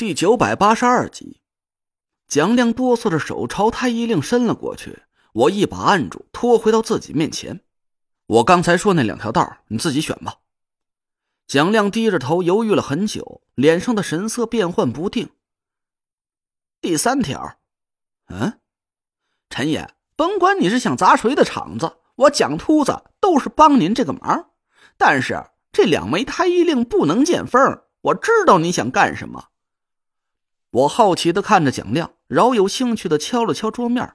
第九百八十二集，蒋亮哆嗦着手朝太医令伸了过去，我一把按住，拖回到自己面前。我刚才说那两条道，你自己选吧。蒋亮低着头犹豫了很久，脸上的神色变幻不定。第三条，嗯，陈爷，甭管你是想砸谁的场子，我蒋秃子都是帮您这个忙。但是这两枚太医令不能见风，我知道你想干什么。我好奇的看着蒋亮，饶有兴趣的敲了敲桌面。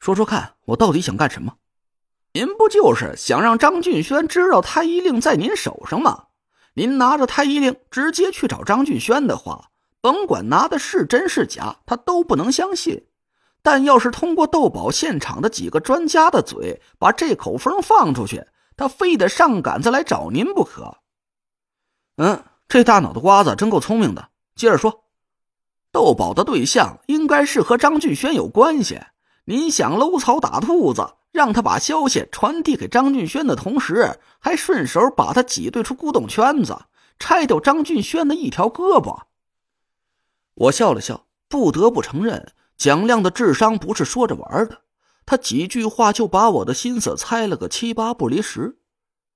说说看，我到底想干什么？您不就是想让张俊轩知道太医令在您手上吗？您拿着太医令直接去找张俊轩的话，甭管拿的是真是假，他都不能相信。但要是通过斗宝现场的几个专家的嘴把这口风放出去，他非得上杆子来找您不可。嗯，这大脑的瓜子真够聪明的。接着说。斗宝的对象应该是和张俊轩有关系。您想搂草打兔子，让他把消息传递给张俊轩的同时，还顺手把他挤兑出古董圈子，拆掉张俊轩的一条胳膊。我笑了笑，不得不承认，蒋亮的智商不是说着玩的。他几句话就把我的心思猜了个七八不离十。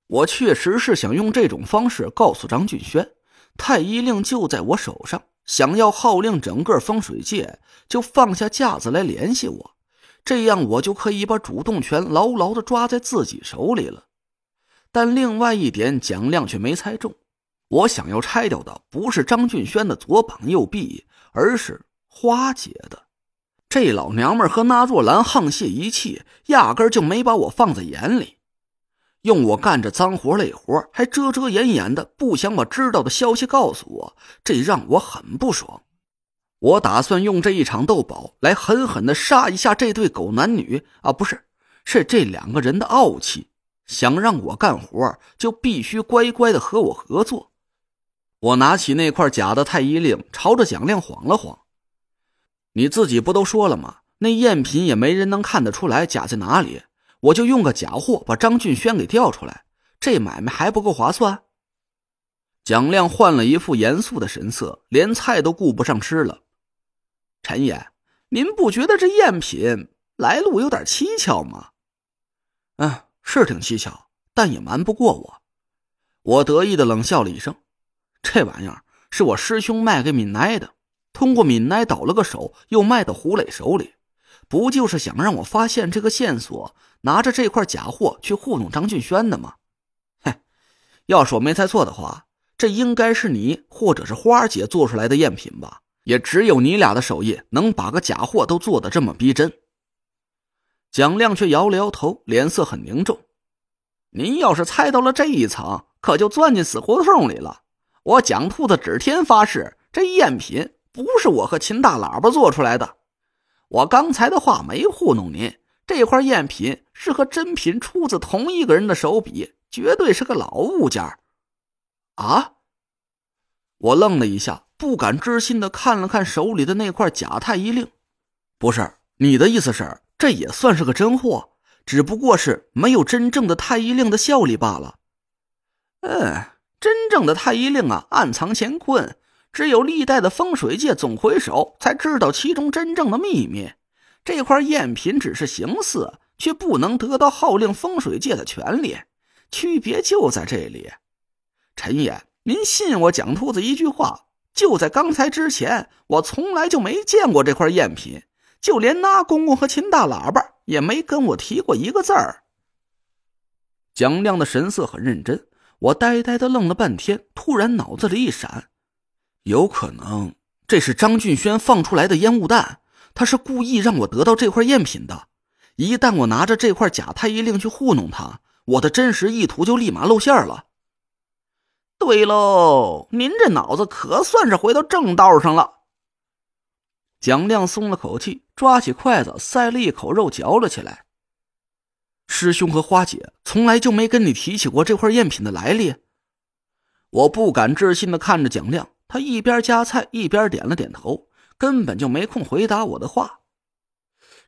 我确实是想用这种方式告诉张俊轩，太医令就在我手上。想要号令整个风水界，就放下架子来联系我，这样我就可以把主动权牢牢的抓在自己手里了。但另外一点，蒋亮却没猜中。我想要拆掉的不是张俊轩的左膀右臂，而是花姐的。这老娘们和那若兰沆瀣一气，压根就没把我放在眼里。用我干着脏活累活，还遮遮掩掩的，不想把知道的消息告诉我，这让我很不爽。我打算用这一场斗宝来狠狠的杀一下这对狗男女啊，不是，是这两个人的傲气。想让我干活，就必须乖乖的和我合作。我拿起那块假的太医令，朝着蒋亮晃了晃：“你自己不都说了吗？那赝品也没人能看得出来假在哪里。”我就用个假货把张俊轩给调出来，这买卖还不够划算。蒋亮换了一副严肃的神色，连菜都顾不上吃了。陈爷，您不觉得这赝品来路有点蹊跷吗？嗯，是挺蹊跷，但也瞒不过我。我得意的冷笑了一声：“这玩意儿是我师兄卖给敏奈的，通过敏奈倒了个手，又卖到胡磊手里。”不就是想让我发现这个线索，拿着这块假货去糊弄张俊轩的吗？嘿，要是我没猜错的话，这应该是你或者是花姐做出来的赝品吧？也只有你俩的手艺能把个假货都做得这么逼真。蒋亮却摇了摇头，脸色很凝重。您要是猜到了这一层，可就钻进死胡同里了。我蒋兔子指天发誓，这赝品不是我和秦大喇叭做出来的。我刚才的话没糊弄您，这块赝品是和真品出自同一个人的手笔，绝对是个老物件啊！我愣了一下，不敢置信的看了看手里的那块假太医令。不是你的意思是，这也算是个真货，只不过是没有真正的太医令的效力罢了。嗯，真正的太医令啊，暗藏乾坤。只有历代的风水界总回首才知道其中真正的秘密。这块赝品只是形似，却不能得到号令风水界的权利。区别就在这里。陈爷，您信我蒋秃子一句话？就在刚才之前，我从来就没见过这块赝品，就连那公公和秦大喇叭也没跟我提过一个字儿。蒋亮的神色很认真，我呆呆的愣了半天，突然脑子里一闪。有可能这是张俊轩放出来的烟雾弹，他是故意让我得到这块赝品的。一旦我拿着这块假太医令去糊弄他，我的真实意图就立马露馅了。对喽，您这脑子可算是回到正道上了。蒋亮松了口气，抓起筷子塞了一口肉嚼了起来。师兄和花姐从来就没跟你提起过这块赝品的来历。我不敢置信的看着蒋亮。他一边夹菜一边点了点头，根本就没空回答我的话。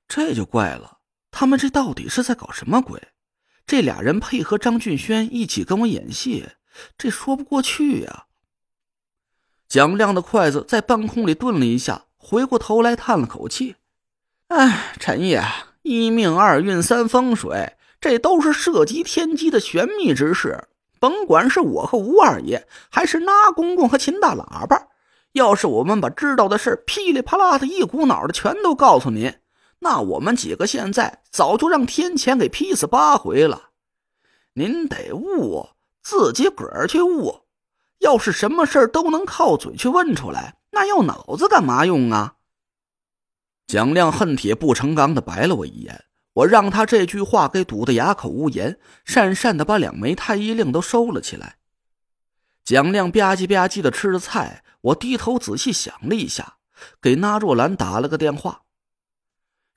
这就怪了，他们这到底是在搞什么鬼？这俩人配合张俊轩一起跟我演戏，这说不过去呀。蒋亮的筷子在半空里顿了一下，回过头来叹了口气：“哎，陈爷，一命二运三风水，这都是涉及天机的玄秘之事。甭管是我和吴二爷，还是那公公和秦大喇叭，要是我们把知道的事噼里啪啦的一股脑的全都告诉您，那我们几个现在早就让天谴给劈死八回了。您得悟，自己个儿去悟。”要是什么事都能靠嘴去问出来，那要脑子干嘛用啊？蒋亮恨铁不成钢的白了我一眼，我让他这句话给堵得哑口无言，讪讪的把两枚太医令都收了起来。蒋亮吧唧吧唧的吃着菜，我低头仔细想了一下，给那若兰打了个电话：“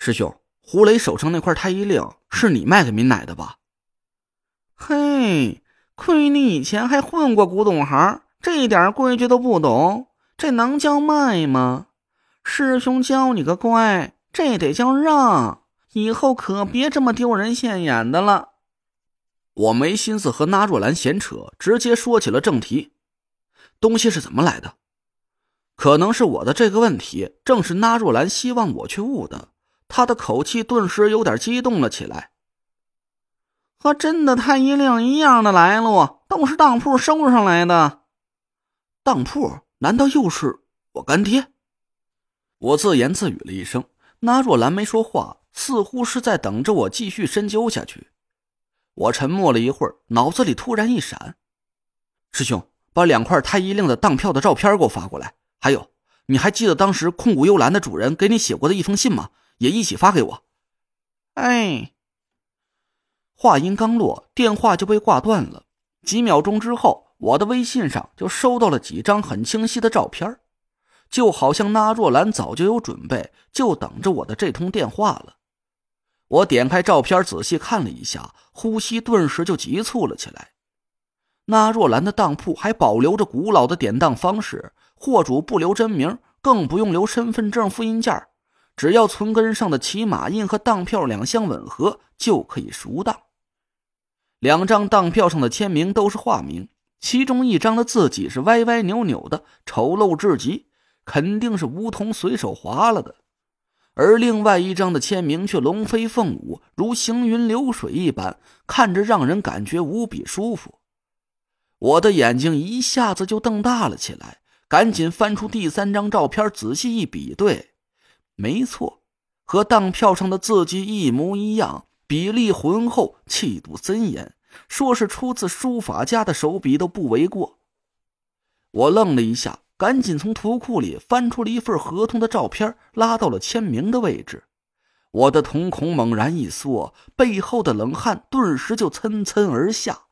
师兄，胡雷手上那块太医令是你卖给民奶的吧？”嘿。亏你以前还混过古董行，这一点规矩都不懂，这能叫卖吗？师兄教你个乖，这得叫让，以后可别这么丢人现眼的了。我没心思和那若兰闲扯，直接说起了正题。东西是怎么来的？可能是我的这个问题，正是那若兰希望我去悟的。他的口气顿时有点激动了起来。和真的太医令一样的来路，都是当铺收上来的。当铺难道又是我干爹？我自言自语了一声。那若兰没说话，似乎是在等着我继续深究下去。我沉默了一会儿，脑子里突然一闪：“师兄，把两块太医令的当票的照片给我发过来。还有，你还记得当时控股幽兰的主人给你写过的一封信吗？也一起发给我。”哎。话音刚落，电话就被挂断了。几秒钟之后，我的微信上就收到了几张很清晰的照片，就好像那若兰早就有准备，就等着我的这通电话了。我点开照片仔细看了一下，呼吸顿时就急促了起来。那若兰的当铺还保留着古老的典当方式，货主不留真名，更不用留身份证复印件，只要存根上的骑马印和当票两相吻合，就可以赎当。两张当票上的签名都是化名，其中一张的字迹是歪歪扭扭的，丑陋至极，肯定是梧桐随手划了的；而另外一张的签名却龙飞凤舞，如行云流水一般，看着让人感觉无比舒服。我的眼睛一下子就瞪大了起来，赶紧翻出第三张照片，仔细一比对，没错，和当票上的字迹一模一样。比例浑厚，气度森严，说是出自书法家的手笔都不为过。我愣了一下，赶紧从图库里翻出了一份合同的照片，拉到了签名的位置。我的瞳孔猛然一缩，背后的冷汗顿时就涔涔而下。